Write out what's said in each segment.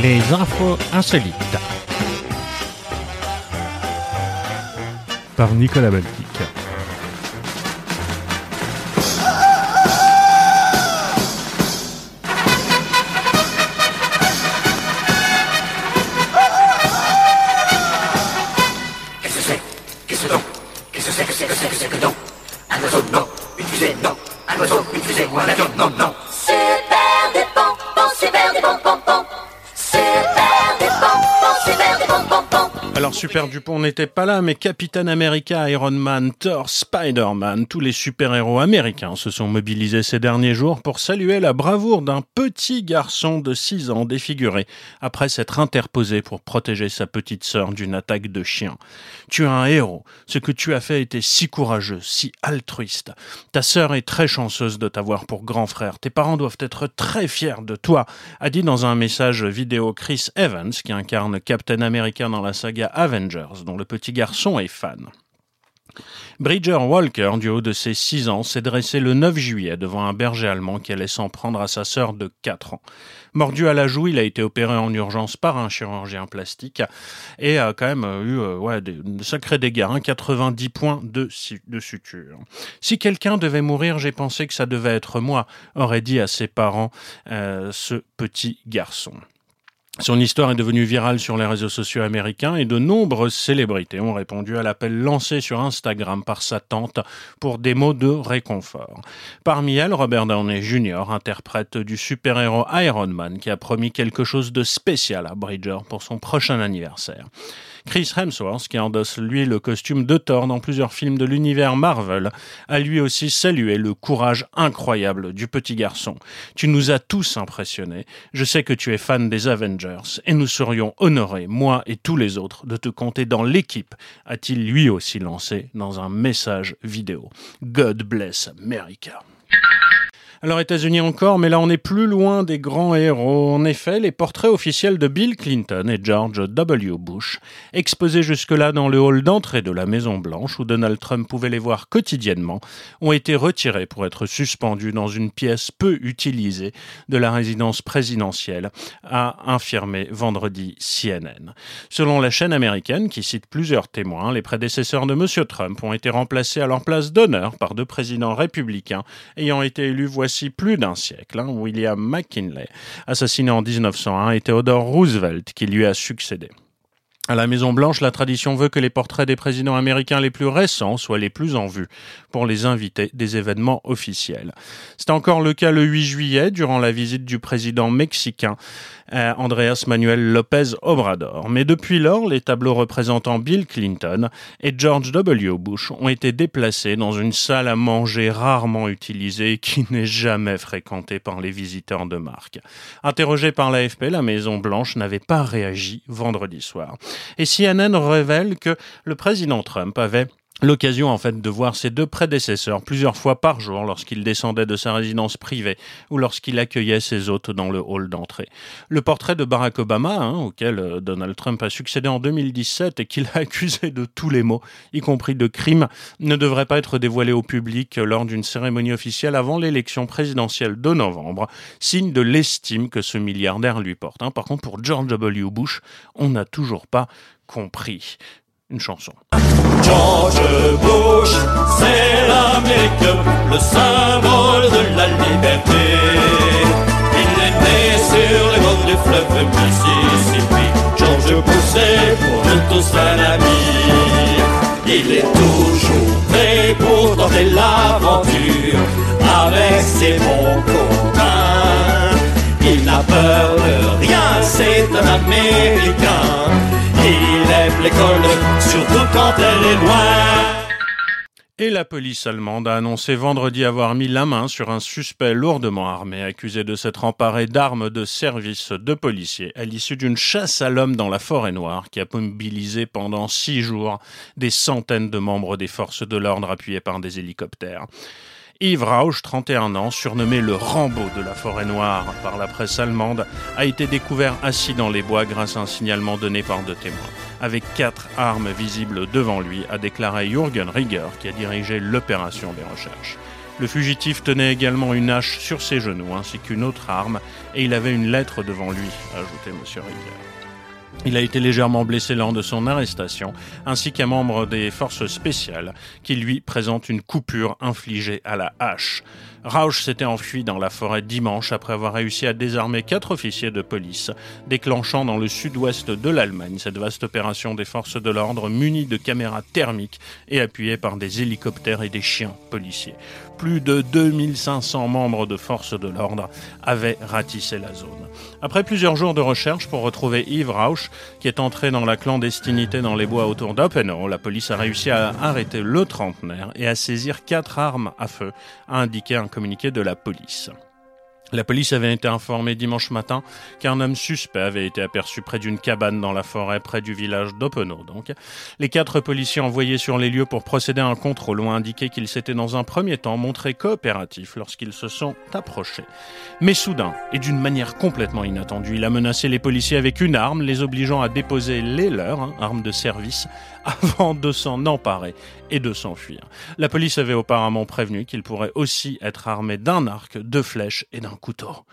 Les infos insolites. Par Nicolas Baltic. Super Dupont n'était pas là, mais Captain America, Iron Man, Thor, Spider-Man, tous les super-héros américains se sont mobilisés ces derniers jours pour saluer la bravoure d'un petit garçon de 6 ans défiguré après s'être interposé pour protéger sa petite sœur d'une attaque de chien. Tu es un héros. Ce que tu as fait était si courageux, si altruiste. Ta sœur est très chanceuse de t'avoir pour grand frère. Tes parents doivent être très fiers de toi, a dit dans un message vidéo Chris Evans, qui incarne Captain America dans la saga Avengers, dont le petit garçon est fan. Bridger Walker, du haut de ses 6 ans, s'est dressé le 9 juillet devant un berger allemand qui allait s'en prendre à sa sœur de 4 ans. Mordu à la joue, il a été opéré en urgence par un chirurgien plastique et a quand même eu euh, ouais, des, de sacrés dégâts, hein, 90 points de, de suture. Si quelqu'un devait mourir, j'ai pensé que ça devait être moi, aurait dit à ses parents euh, ce petit garçon. Son histoire est devenue virale sur les réseaux sociaux américains et de nombreuses célébrités ont répondu à l'appel lancé sur Instagram par sa tante pour des mots de réconfort. Parmi elles, Robert Downey Jr., interprète du super-héros Iron Man, qui a promis quelque chose de spécial à Bridger pour son prochain anniversaire. Chris Hemsworth, qui endosse lui le costume de Thor dans plusieurs films de l'univers Marvel, a lui aussi salué le courage incroyable du petit garçon. Tu nous as tous impressionnés. Je sais que tu es fan des Avengers et nous serions honorés, moi et tous les autres, de te compter dans l'équipe, a-t-il lui aussi lancé dans un message vidéo. God bless America. Alors États-Unis encore, mais là on est plus loin des grands héros. En effet, les portraits officiels de Bill Clinton et George W. Bush, exposés jusque-là dans le hall d'entrée de la Maison Blanche où Donald Trump pouvait les voir quotidiennement, ont été retirés pour être suspendus dans une pièce peu utilisée de la résidence présidentielle, a infirmé vendredi CNN. Selon la chaîne américaine, qui cite plusieurs témoins, les prédécesseurs de M. Trump ont été remplacés à leur place d'honneur par deux présidents républicains ayant été élus voici plus d'un siècle. hein. William McKinley, assassiné en 1901, et Theodore Roosevelt, qui lui a succédé. À la Maison-Blanche, la tradition veut que les portraits des présidents américains les plus récents soient les plus en vue pour les invités des événements officiels. C'est encore le cas le 8 juillet, durant la visite du président mexicain euh, Andrés Manuel López Obrador. Mais depuis lors, les tableaux représentant Bill Clinton et George W. Bush ont été déplacés dans une salle à manger rarement utilisée qui n'est jamais fréquentée par les visiteurs de marque. Interrogé par l'AFP, la Maison-Blanche n'avait pas réagi vendredi soir. Et CNN révèle que le président Trump avait L'occasion en fait de voir ses deux prédécesseurs plusieurs fois par jour lorsqu'il descendait de sa résidence privée ou lorsqu'il accueillait ses hôtes dans le hall d'entrée. Le portrait de Barack Obama, hein, auquel euh, Donald Trump a succédé en 2017 et qu'il a accusé de tous les maux, y compris de crimes, ne devrait pas être dévoilé au public lors d'une cérémonie officielle avant l'élection présidentielle de novembre, signe de l'estime que ce milliardaire lui porte. hein. Par contre, pour George W. Bush, on n'a toujours pas compris. Une chanson. Le symbole de la liberté. Il est né sur les bords du fleuve Mississippi. George est pour nous tous un ami. Il est toujours prêt pour tenter l'aventure avec ses bons copains. Il n'a peur de rien, c'est un Américain. Il aime l'école, surtout quand elle est loin. Et la police allemande a annoncé vendredi avoir mis la main sur un suspect lourdement armé accusé de s'être emparé d'armes de service de policiers à l'issue d'une chasse à l'homme dans la forêt noire qui a mobilisé pendant six jours des centaines de membres des forces de l'ordre appuyés par des hélicoptères. Yves Rausch, 31 ans, surnommé le Rambo de la forêt noire par la presse allemande, a été découvert assis dans les bois grâce à un signalement donné par deux témoins. Avec quatre armes visibles devant lui, a déclaré Jürgen Rieger, qui a dirigé l'opération des recherches. Le fugitif tenait également une hache sur ses genoux ainsi qu'une autre arme et il avait une lettre devant lui, a ajouté M. Rivière. Il a été légèrement blessé lors de son arrestation, ainsi qu'un membre des forces spéciales qui lui présente une coupure infligée à la hache. Rausch s'était enfui dans la forêt dimanche après avoir réussi à désarmer quatre officiers de police, déclenchant dans le sud-ouest de l'Allemagne cette vaste opération des forces de l'ordre munie de caméras thermiques et appuyée par des hélicoptères et des chiens policiers. Plus de 2500 membres de forces de l'ordre avaient ratissé la zone. Après plusieurs jours de recherche pour retrouver Yves Rausch, qui est entré dans la clandestinité dans les bois autour d'Oppenau, la police a réussi à arrêter le trentenaire et à saisir quatre armes à feu, a indiqué un communiqué de la police. La police avait été informée dimanche matin qu'un homme suspect avait été aperçu près d'une cabane dans la forêt près du village d'Oppenau. Donc, les quatre policiers envoyés sur les lieux pour procéder à un contrôle ont indiqué qu'ils s'étaient dans un premier temps montrés coopératifs lorsqu'ils se sont approchés. Mais soudain, et d'une manière complètement inattendue, il a menacé les policiers avec une arme, les obligeant à déposer les leurs, hein, armes de service, avant de s'en emparer et de s'enfuir. La police avait auparavant prévenu qu'il pourrait aussi être armé d'un arc, de flèches et d'un couteau.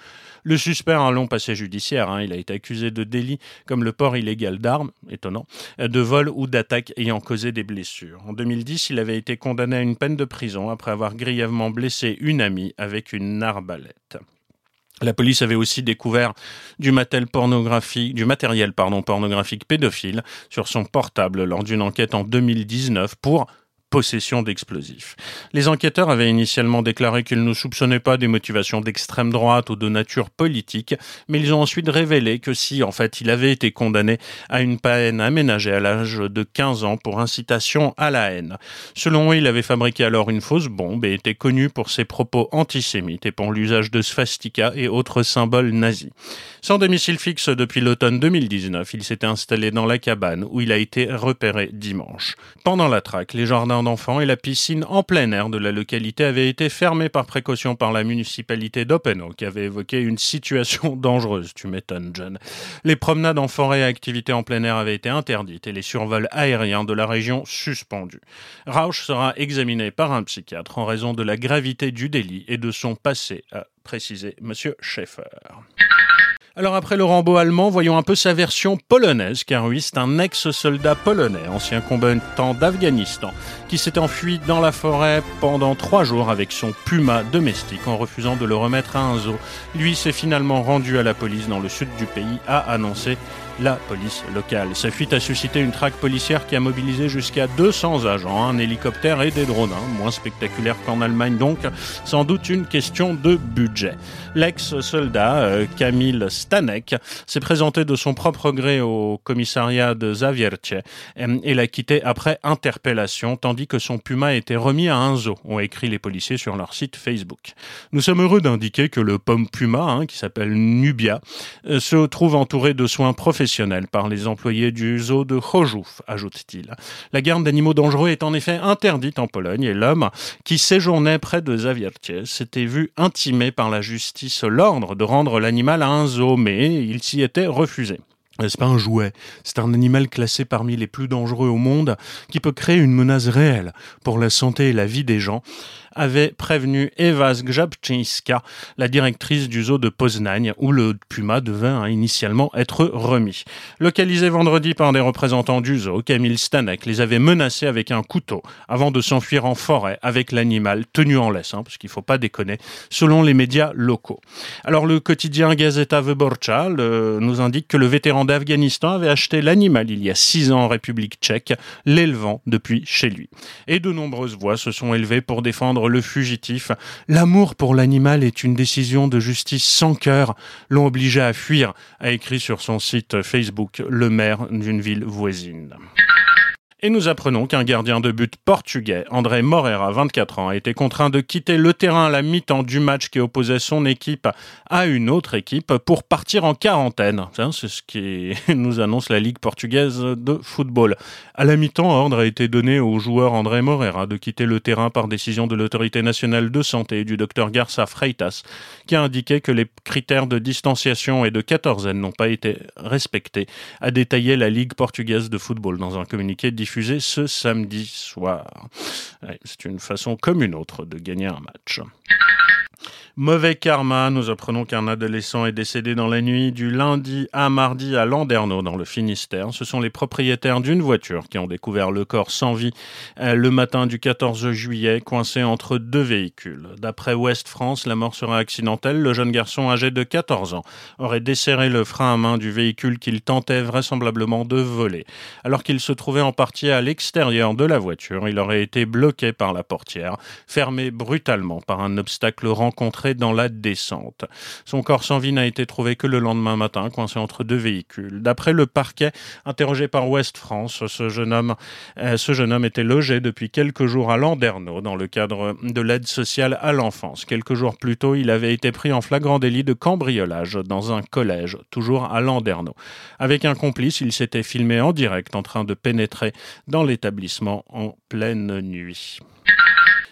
Le suspect a un long passé judiciaire. Hein. Il a été accusé de délits comme le port illégal d'armes, étonnant, de vol ou d'attaque ayant causé des blessures. En 2010, il avait été condamné à une peine de prison après avoir grièvement blessé une amie avec une arbalète. La police avait aussi découvert du matériel pornographique, pédophile sur son portable lors d'une enquête en 2019 pour possession d'explosifs. Les enquêteurs avaient initialement déclaré qu'ils ne soupçonnaient pas des motivations d'extrême droite ou de nature politique, mais ils ont ensuite révélé que si, en fait, il avait été condamné à une peine aménagée à l'âge de 15 ans pour incitation à la haine. Selon eux, il avait fabriqué alors une fausse bombe et était connu pour ses propos antisémites et pour l'usage de swastika et autres symboles nazis. Sans domicile fixe depuis l'automne 2019, il s'était installé dans la cabane où il a été repéré dimanche. Pendant la traque, les jardins d'enfants et la piscine en plein air de la localité avaient été fermés par précaution par la municipalité d'Oppenau, qui avait évoqué une situation dangereuse, tu m'étonnes, John. Les promenades en forêt et activités en plein air avaient été interdites et les survols aériens de la région suspendus. Rausch sera examiné par un psychiatre en raison de la gravité du délit et de son passé, a précisé M. Schaeffer. Alors après le Rambo allemand, voyons un peu sa version polonaise, car oui, c'est un ex-soldat polonais, ancien combattant d'Afghanistan, qui s'est enfui dans la forêt pendant trois jours avec son puma domestique en refusant de le remettre à un zoo. Lui s'est finalement rendu à la police dans le sud du pays, a annoncé la police locale. Sa fuite a suscité une traque policière qui a mobilisé jusqu'à 200 agents, un hélicoptère et des drones, hein, moins spectaculaire qu'en Allemagne donc, sans doute une question de budget. L'ex-soldat euh, Kamil Stanek s'est présenté de son propre gré au commissariat de Zawiercie euh, et l'a quitté après interpellation, tandis que son puma était remis à un zoo, ont écrit les policiers sur leur site Facebook. Nous sommes heureux d'indiquer que le pomme puma, hein, qui s'appelle Nubia, euh, se trouve entouré de soins professionnels par les employés du zoo de Chorzów, ajoute-t-il. La garde d'animaux dangereux est en effet interdite en Pologne et l'homme qui séjournait près de Zawiercie s'était vu intimé par la justice l'ordre de rendre l'animal à un zoo, mais il s'y était refusé. C'est pas un jouet, c'est un animal classé parmi les plus dangereux au monde qui peut créer une menace réelle pour la santé et la vie des gens avait prévenu Eva Zgrzebczyńska, la directrice du zoo de Poznań, où le puma devait hein, initialement être remis. Localisé vendredi par des représentants du zoo, Camille Stanek les avait menacés avec un couteau avant de s'enfuir en forêt avec l'animal tenu en laisse, hein, parce qu'il faut pas déconner, selon les médias locaux. Alors le quotidien Gazeta Wyborcza nous indique que le vétéran d'Afghanistan avait acheté l'animal il y a six ans en République tchèque, l'élevant depuis chez lui. Et de nombreuses voix se sont élevées pour défendre le fugitif. L'amour pour l'animal est une décision de justice sans cœur, l'ont obligé à fuir, a écrit sur son site Facebook le maire d'une ville voisine. Et nous apprenons qu'un gardien de but portugais, André Moreira, 24 ans, a été contraint de quitter le terrain à la mi-temps du match qui opposait son équipe à une autre équipe pour partir en quarantaine. C'est ce qui nous annonce la Ligue portugaise de football. À la mi-temps, ordre a été donné au joueur André Moreira de quitter le terrain par décision de l'autorité nationale de santé du docteur Garça Freitas, qui a indiqué que les critères de distanciation et de quatorzaine n'ont pas été respectés, a détaillé la Ligue portugaise de football dans un communiqué diffusée ce samedi soir. C'est une façon comme une autre de gagner un match. Mauvais karma, nous apprenons qu'un adolescent est décédé dans la nuit du lundi à mardi à Landerneau, dans le Finistère. Ce sont les propriétaires d'une voiture qui ont découvert le corps sans vie euh, le matin du 14 juillet, coincé entre deux véhicules. D'après Ouest France, la mort serait accidentelle. Le jeune garçon âgé de 14 ans aurait desserré le frein à main du véhicule qu'il tentait vraisemblablement de voler. Alors qu'il se trouvait en partie à l'extérieur de la voiture, il aurait été bloqué par la portière, fermé brutalement par un obstacle rencontré dans la descente. Son corps sans vie n'a été trouvé que le lendemain matin, coincé entre deux véhicules. D'après le parquet, interrogé par Ouest France, ce jeune homme, euh, ce jeune homme était logé depuis quelques jours à Landerneau dans le cadre de l'aide sociale à l'enfance. Quelques jours plus tôt, il avait été pris en flagrant délit de cambriolage dans un collège, toujours à Landerneau. Avec un complice, il s'était filmé en direct en train de pénétrer dans l'établissement en pleine nuit.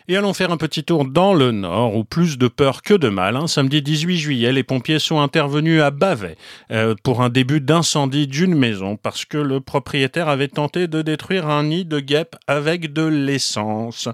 Et allons faire un petit tour dans le nord, où plus de peur que de mal. hein. Samedi 18 juillet, les pompiers sont intervenus à Bavet euh, pour un début d'incendie d'une maison parce que le propriétaire avait tenté de détruire un nid de guêpes avec de l'essence.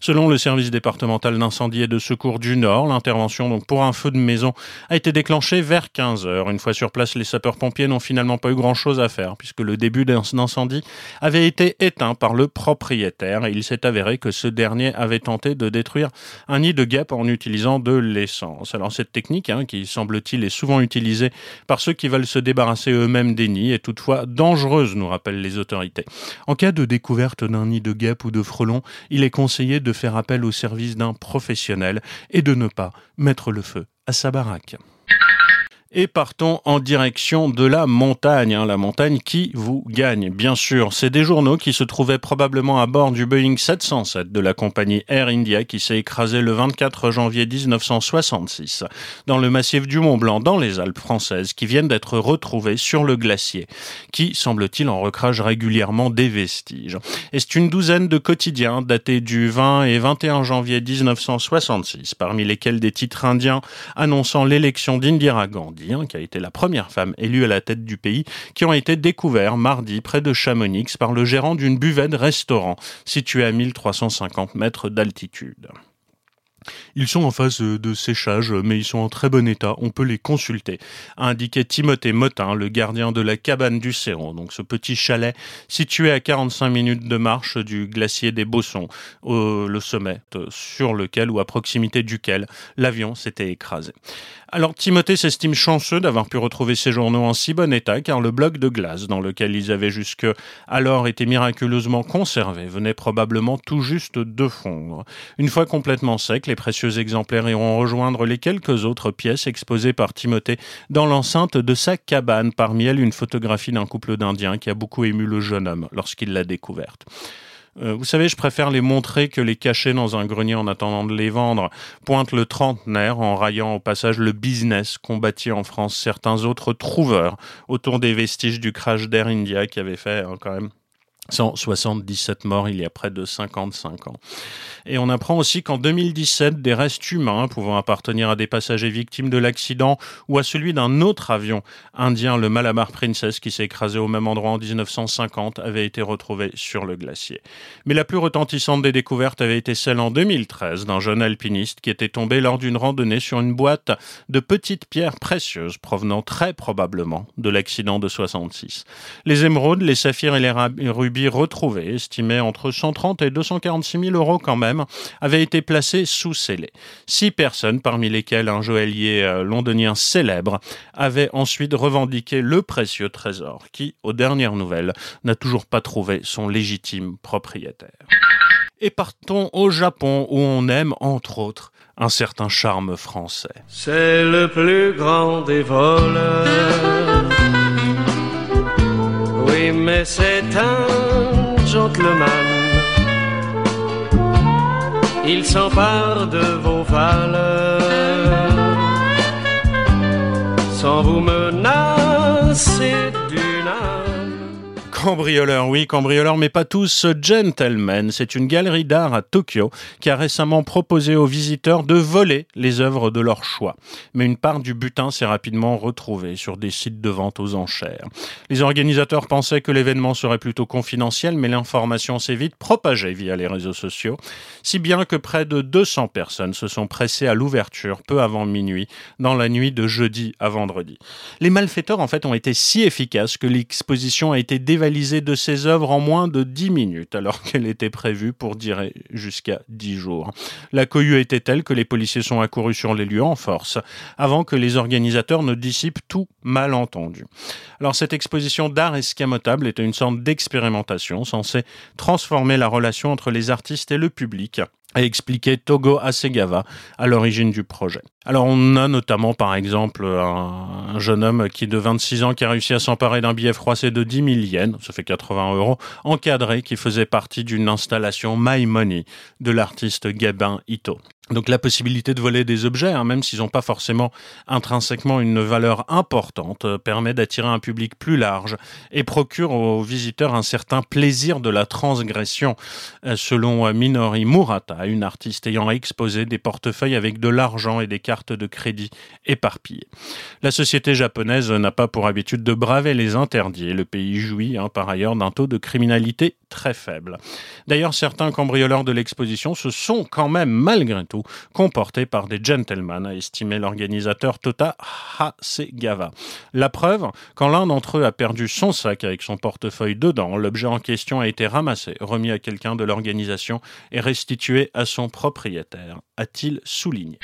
Selon le service départemental d'incendie et de secours du Nord, l'intervention pour un feu de maison a été déclenchée vers 15 heures. Une fois sur place, les sapeurs-pompiers n'ont finalement pas eu grand-chose à faire puisque le début d'un incendie avait été éteint par le propriétaire il s'est avéré que ce dernier avait tenté de détruire un nid de guêpes en utilisant de l'essence. Alors cette technique, hein, qui semble-t-il est souvent utilisée par ceux qui veulent se débarrasser eux-mêmes des nids, est toutefois dangereuse, nous rappellent les autorités. En cas de découverte d'un nid de guêpes ou de frelons, il est conseillé de faire appel au service d'un professionnel et de ne pas mettre le feu à sa baraque. Et partons en direction de la montagne, hein, la montagne qui vous gagne, bien sûr. C'est des journaux qui se trouvaient probablement à bord du Boeing 707 de la compagnie Air India qui s'est écrasé le 24 janvier 1966 dans le massif du Mont Blanc, dans les Alpes françaises, qui viennent d'être retrouvés sur le glacier, qui, semble-t-il, en recrage régulièrement des vestiges. Et c'est une douzaine de quotidiens datés du 20 et 21 janvier 1966, parmi lesquels des titres indiens annonçant l'élection d'Indira Gandhi, qui a été la première femme élue à la tête du pays, qui ont été découverts mardi près de Chamonix par le gérant d'une buvette restaurant située à 1350 mètres d'altitude. Ils sont en phase de séchage, mais ils sont en très bon état. On peut les consulter. A indiqué Timothée Motin, le gardien de la cabane du Céron. Donc, ce petit chalet situé à 45 minutes de marche du glacier des Bossons, le sommet euh, sur lequel ou à proximité duquel l'avion s'était écrasé. Alors, Timothée s'estime chanceux d'avoir pu retrouver ces journaux en si bon état, car le bloc de glace dans lequel ils avaient jusque alors été miraculeusement conservés venait probablement tout juste de fondre. Une fois complètement secs, les précieux exemplaires iront rejoindre les quelques autres pièces exposées par Timothée dans l'enceinte de sa cabane, parmi elles une photographie d'un couple d'Indiens qui a beaucoup ému le jeune homme lorsqu'il l'a découverte. Euh, vous savez, je préfère les montrer que les cacher dans un grenier en attendant de les vendre, pointe le trentenaire en raillant au passage le business qu'ont en France certains autres trouveurs autour des vestiges du crash d'Air India qui avait fait hein, quand même 177 morts il y a près de 55 ans. Et on apprend aussi qu'en 2017, des restes humains pouvant appartenir à des passagers victimes de l'accident ou à celui d'un autre avion indien, le Malabar Princess, qui s'est écrasé au même endroit en 1950, avaient été retrouvés sur le glacier. Mais la plus retentissante des découvertes avait été celle en 2013 d'un jeune alpiniste qui était tombé lors d'une randonnée sur une boîte de petites pierres précieuses provenant très probablement de l'accident de 66. Les émeraudes, les saphirs et les ra- rubis retrouvés, estimés entre 130 et 246 000 euros quand même, avaient été placés sous scellé. Six personnes, parmi lesquelles un joaillier euh, londonien célèbre, avaient ensuite revendiqué le précieux trésor qui, aux dernières nouvelles, n'a toujours pas trouvé son légitime propriétaire. Et partons au Japon où on aime, entre autres, un certain charme français. C'est le plus grand des voleurs. Mais c'est un gentleman. Il s'empare de vos valeurs sans vous menacer âme. Cambrioleurs, oui, cambrioleurs, mais pas tous gentlemen. C'est une galerie d'art à Tokyo qui a récemment proposé aux visiteurs de voler les œuvres de leur choix. Mais une part du butin s'est rapidement retrouvée sur des sites de vente aux enchères. Les organisateurs pensaient que l'événement serait plutôt confidentiel, mais l'information s'est vite propagée via les réseaux sociaux, si bien que près de 200 personnes se sont pressées à l'ouverture peu avant minuit, dans la nuit de jeudi à vendredi. Les malfaiteurs, en fait, ont été si efficaces que l'exposition a été dévalisée de ses œuvres en moins de 10 minutes, alors qu'elle était prévue pour durer jusqu'à 10 jours. La cohue était telle que les policiers sont accourus sur les lieux en force, avant que les organisateurs ne dissipent tout malentendu. Alors cette exposition d'art escamotable était une sorte d'expérimentation censée transformer la relation entre les artistes et le public a expliqué Togo Asegawa à l'origine du projet. Alors on a notamment par exemple un, un, jeune homme qui de 26 ans qui a réussi à s'emparer d'un billet froissé de 10 000 yens, ça fait 80 euros, encadré qui faisait partie d'une installation My Money de l'artiste Gabin Ito. Donc la possibilité de voler des objets, hein, même s'ils n'ont pas forcément intrinsèquement une valeur importante, euh, permet d'attirer un public plus large et procure aux visiteurs un certain plaisir de la transgression, euh, selon Minori Murata, une artiste ayant exposé des portefeuilles avec de l'argent et des cartes de crédit éparpillées. La société japonaise n'a pas pour habitude de braver les interdits. Le pays jouit hein, par ailleurs d'un taux de criminalité très faible. D'ailleurs, certains cambrioleurs de l'exposition se sont quand même, malgré tout, comportés par des gentlemen, a estimé l'organisateur Tota Hasegawa. La preuve, quand l'un d'entre eux a perdu son sac avec son portefeuille dedans, l'objet en question a été ramassé, remis à quelqu'un de l'organisation et restitué à son propriétaire, a-t-il souligné.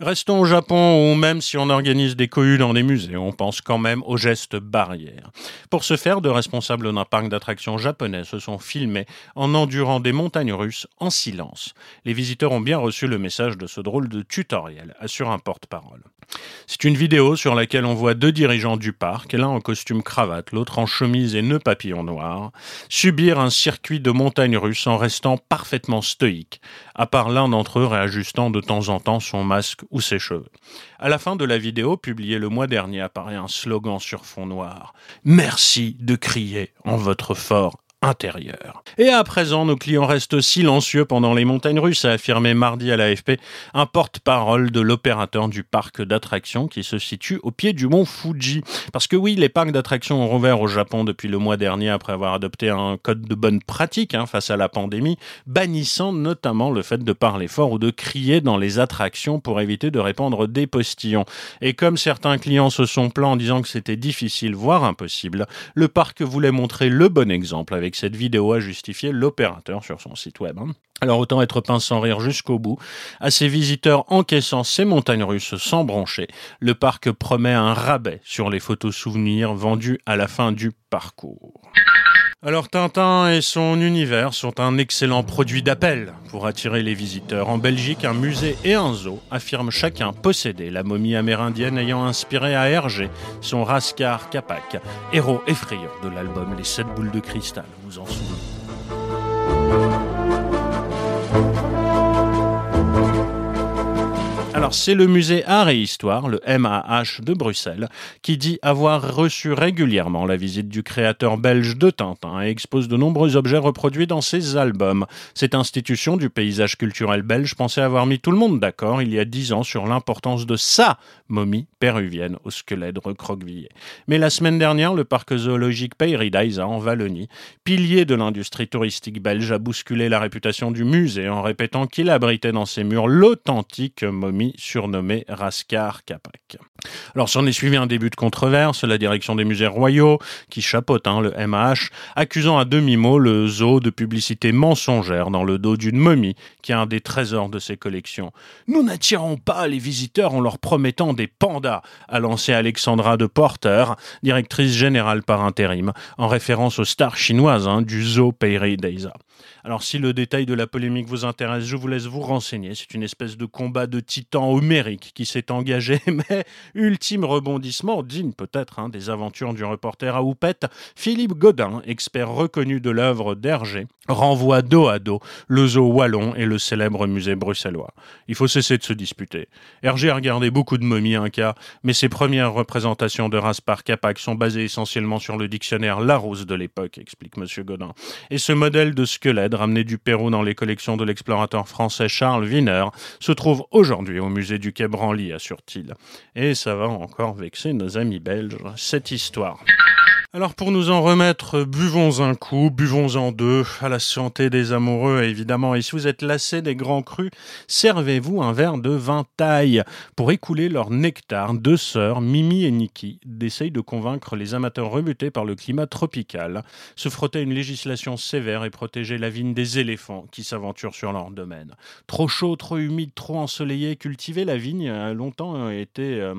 Restons au Japon où même si on organise des cohues dans des musées, on pense quand même aux gestes barrières. Pour ce faire, de responsables d'un parc d'attractions japonais se sont filmés en endurant des montagnes russes en silence. Les visiteurs ont bien reçu le message de ce drôle de tutoriel, assure un porte-parole. C'est une vidéo sur laquelle on voit deux dirigeants du parc, l'un en costume cravate, l'autre en chemise et nœud papillon noir, subir un circuit de montagnes russes en restant parfaitement stoïques, à part l'un d'entre eux réajustant de temps en temps son masque ou ses cheveux. À la fin de la vidéo, publiée le mois dernier, apparaît un slogan sur fond noir. Merci de crier en votre fort intérieur. Et à présent, nos clients restent silencieux pendant les montagnes russes, a affirmé mardi à l'AFP un porte-parole de l'opérateur du parc d'attractions qui se situe au pied du mont Fuji. Parce que oui, les parcs d'attractions ont rouvert au Japon depuis le mois dernier après avoir adopté un code de bonne pratique hein, face à la pandémie, bannissant notamment le fait de parler fort ou de crier dans les attractions pour éviter de répandre des postillons. Et comme certains clients se sont plaints en disant que c'était difficile, voire impossible, le parc voulait montrer le bon exemple avec cette vidéo a justifié l'opérateur sur son site web. Alors autant être pince sans rire jusqu'au bout. À ces visiteurs encaissant ces montagnes russes sans broncher, le parc promet un rabais sur les photos souvenirs vendus à la fin du parcours. Alors Tintin et son univers sont un excellent produit d'appel pour attirer les visiteurs. En Belgique, un musée et un zoo affirment chacun posséder la momie amérindienne ayant inspiré à Hergé son Raskar Kapak, héros effrayant de l'album Les Sept Boules de Cristal, vous en souvenez. Alors c'est le musée Art et Histoire, le MAH de Bruxelles, qui dit avoir reçu régulièrement la visite du créateur belge de Tintin et expose de nombreux objets reproduits dans ses albums. Cette institution du paysage culturel belge pensait avoir mis tout le monde d'accord il y a dix ans sur l'importance de sa momie péruvienne au squelette recroquevillé. Mais la semaine dernière, le parc zoologique Peyridaïsa en Wallonie, pilier de l'industrie touristique belge, a bousculé la réputation du musée en répétant qu'il abritait dans ses murs l'authentique momie surnommé Raskar Kapak. Alors s'en est suivi un début de controverse, la direction des musées royaux, qui chapeaute hein, le MAH, accusant à demi-mot le zoo de publicité mensongère dans le dos d'une momie qui a un des trésors de ses collections. Nous n'attirons pas les visiteurs en leur promettant des pandas, a lancé Alexandra de Porter, directrice générale par intérim, en référence aux stars chinoises hein, du zoo Peiri Deiza. Alors si le détail de la polémique vous intéresse, je vous laisse vous renseigner. C'est une espèce de combat de titans homérique qui s'est engagé, mais Ultime rebondissement, digne peut-être hein, des aventures du reporter à Houppette, Philippe Godin, expert reconnu de l'œuvre d'Hergé, renvoie dos à dos le zoo wallon et le célèbre musée bruxellois. Il faut cesser de se disputer. Hergé a regardé beaucoup de momies incas, mais ses premières représentations de race par Capac sont basées essentiellement sur le dictionnaire Larousse de l'époque, explique M. Godin. Et ce modèle de squelette ramené du Pérou dans les collections de l'explorateur français Charles Wiener se trouve aujourd'hui au musée du Quai Branly à Surtil. Et ça va encore vexer nos amis belges, cette histoire. Alors pour nous en remettre, buvons un coup, buvons-en deux, à la santé des amoureux évidemment. Et si vous êtes lassé des grands crus, servez-vous un verre de vin taille. Pour écouler leur nectar, deux sœurs, Mimi et Niki, essayent de convaincre les amateurs rebutés par le climat tropical, se frotter à une législation sévère et protéger la vigne des éléphants qui s'aventurent sur leur domaine. Trop chaud, trop humide, trop ensoleillé, cultiver la vigne a longtemps été euh,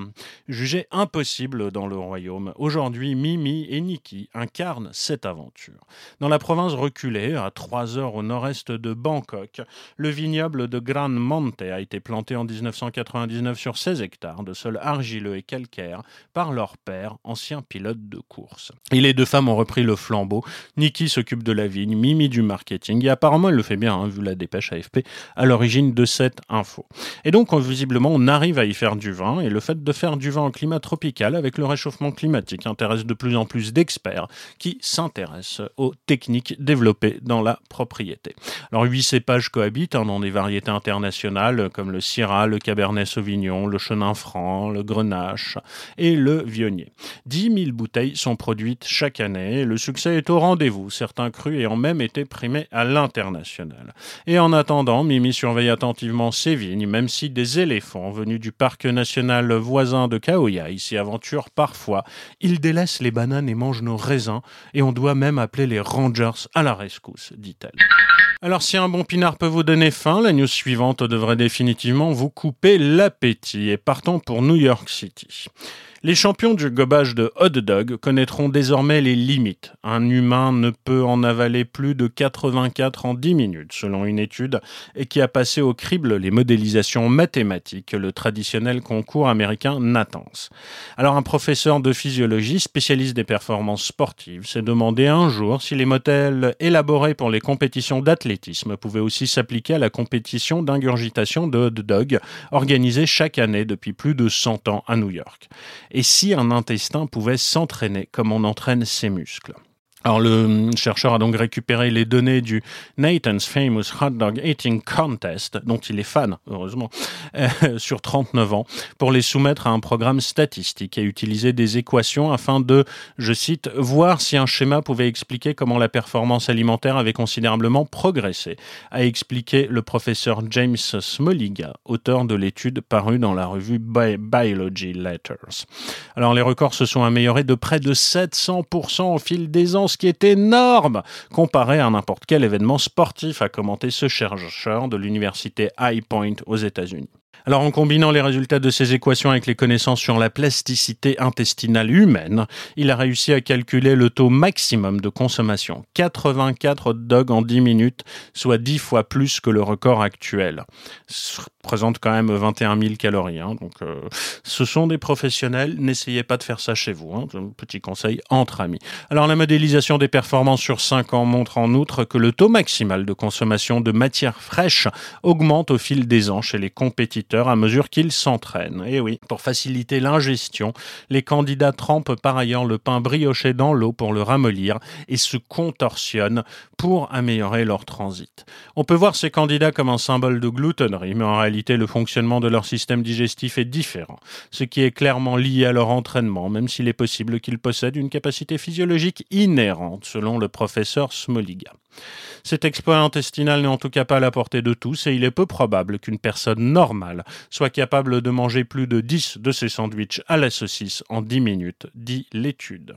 jugé impossible dans le royaume. Aujourd'hui, Mimi et Niki incarne cette aventure. Dans la province reculée, à 3 heures au nord-est de Bangkok, le vignoble de Gran Monte a été planté en 1999 sur 16 hectares de sol argileux et calcaire par leur père, ancien pilote de course. Et les deux femmes ont repris le flambeau. Niki s'occupe de la vigne, Mimi du marketing, et apparemment elle le fait bien, hein, vu la dépêche AFP, à l'origine de cette info. Et donc, visiblement, on arrive à y faire du vin, et le fait de faire du vin en climat tropical avec le réchauffement climatique intéresse de plus en plus d'experts qui s'intéressent aux techniques développées dans la propriété. Alors huit cépages cohabitent hein, dans des variétés internationales comme le Syrah, le Cabernet Sauvignon, le Chenin Franc, le Grenache et le Vionnier. 10 000 bouteilles sont produites chaque année le succès est au rendez-vous, certains crus ayant même été primés à l'international. Et en attendant, Mimi surveille attentivement ces vignes, même si des éléphants venus du parc national voisin de Kaoya s'y aventurent parfois. Ils délaissent les bananes et nos raisins, et on doit même appeler les rangers à la rescousse, dit-elle. Alors si un bon pinard peut vous donner faim, la news suivante devrait définitivement vous couper l'appétit, et partons pour New York City. Les champions du gobage de hot dog connaîtront désormais les limites. Un humain ne peut en avaler plus de 84 en 10 minutes, selon une étude, et qui a passé au crible les modélisations mathématiques, le traditionnel concours américain Natanz. Alors un professeur de physiologie, spécialiste des performances sportives, s'est demandé un jour si les modèles élaborés pour les compétitions d'athlétisme pouvaient aussi s'appliquer à la compétition d'ingurgitation de hot dog organisée chaque année depuis plus de 100 ans à New York et si un intestin pouvait s'entraîner comme on entraîne ses muscles? Alors le chercheur a donc récupéré les données du Nathan's Famous Hot Dog Eating Contest, dont il est fan, heureusement, euh, sur 39 ans, pour les soumettre à un programme statistique et utiliser des équations afin de, je cite, voir si un schéma pouvait expliquer comment la performance alimentaire avait considérablement progressé, a expliqué le professeur James Smoliga, auteur de l'étude parue dans la revue Biology Letters. Alors les records se sont améliorés de près de 700% au fil des ans, ce qui est énorme comparé à n'importe quel événement sportif, a commenté ce chercheur de l'université High Point aux États-Unis. Alors en combinant les résultats de ces équations avec les connaissances sur la plasticité intestinale humaine, il a réussi à calculer le taux maximum de consommation. 84 hot dogs en 10 minutes, soit 10 fois plus que le record actuel. Ça représente quand même 21 000 calories. Hein. donc euh, ce sont des professionnels, n'essayez pas de faire ça chez vous. Hein. Petit conseil entre amis. Alors la modélisation des performances sur 5 ans montre en outre que le taux maximal de consommation de matière fraîche augmente au fil des ans chez les compétiteurs à mesure qu'ils s'entraînent. Et oui, pour faciliter l'ingestion, les candidats trempent par ailleurs le pain brioché dans l'eau pour le ramollir et se contorsionnent pour améliorer leur transit. On peut voir ces candidats comme un symbole de gloutonnerie, mais en réalité le fonctionnement de leur système digestif est différent, ce qui est clairement lié à leur entraînement, même s'il est possible qu'ils possèdent une capacité physiologique inhérente, selon le professeur Smoliga. Cet exploit intestinal n'est en tout cas pas à la portée de tous et il est peu probable qu'une personne normale soit capable de manger plus de 10 de ces sandwichs à la saucisse en 10 minutes, dit l'étude.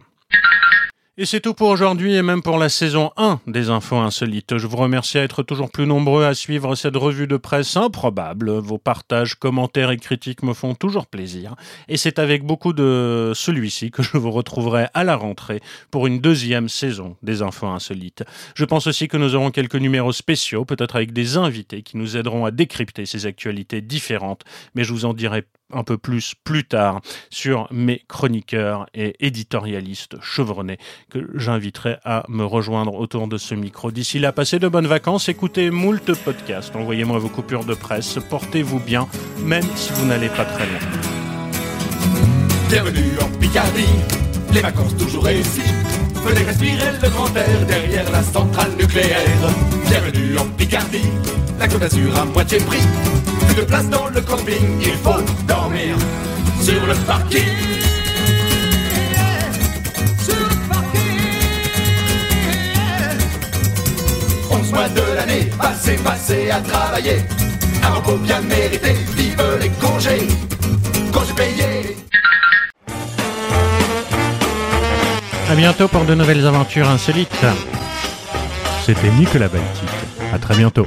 Et c'est tout pour aujourd'hui et même pour la saison 1 des Infos Insolites. Je vous remercie à être toujours plus nombreux à suivre cette revue de presse improbable. Vos partages, commentaires et critiques me font toujours plaisir. Et c'est avec beaucoup de celui-ci que je vous retrouverai à la rentrée pour une deuxième saison des Infos Insolites. Je pense aussi que nous aurons quelques numéros spéciaux, peut-être avec des invités qui nous aideront à décrypter ces actualités différentes. Mais je vous en dirai un peu plus plus tard sur mes chroniqueurs et éditorialistes chevronnés que j'inviterai à me rejoindre autour de ce micro. D'ici là, passez de bonnes vacances, écoutez moult podcasts, envoyez-moi vos coupures de presse, portez-vous bien, même si vous n'allez pas très loin. Bienvenue en Picardie, les vacances toujours réussies. Respirer le grand air derrière la centrale nucléaire. Bienvenue en Picardie, la Côte d'Azur à moitié prix. Plus de place dans le camping, il faut dormir sur le parking. Sur le parking. 11 mois de l'année, passez, passez à travailler. Un repos bien mérité, vive les congés, congés payés. À bientôt pour de nouvelles aventures insolites. C'était Nicolas Baltic. À très bientôt.